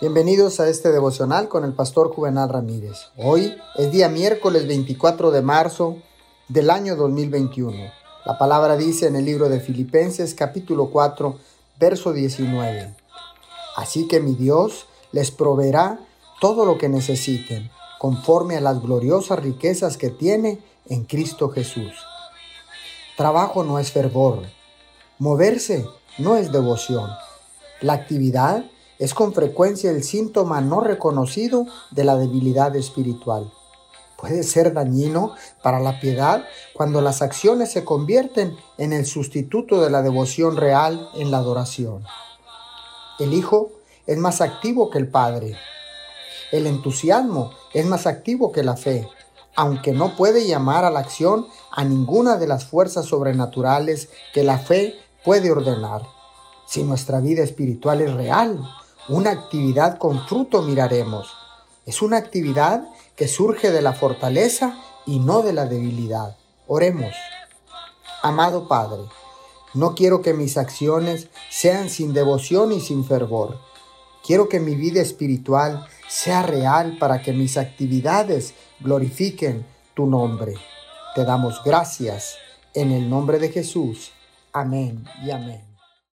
Bienvenidos a este devocional con el pastor Juvenal Ramírez. Hoy es día miércoles 24 de marzo del año 2021. La palabra dice en el libro de Filipenses capítulo 4, verso 19. Así que mi Dios les proveerá todo lo que necesiten, conforme a las gloriosas riquezas que tiene en Cristo Jesús. Trabajo no es fervor. Moverse no es devoción. La actividad es con frecuencia el síntoma no reconocido de la debilidad espiritual. Puede ser dañino para la piedad cuando las acciones se convierten en el sustituto de la devoción real en la adoración. El Hijo es más activo que el Padre. El entusiasmo es más activo que la fe, aunque no puede llamar a la acción a ninguna de las fuerzas sobrenaturales que la fe puede ordenar. Si nuestra vida espiritual es real, una actividad con fruto miraremos. Es una actividad que surge de la fortaleza y no de la debilidad. Oremos. Amado Padre, no quiero que mis acciones sean sin devoción y sin fervor. Quiero que mi vida espiritual sea real para que mis actividades glorifiquen tu nombre. Te damos gracias en el nombre de Jesús. Amén y amén.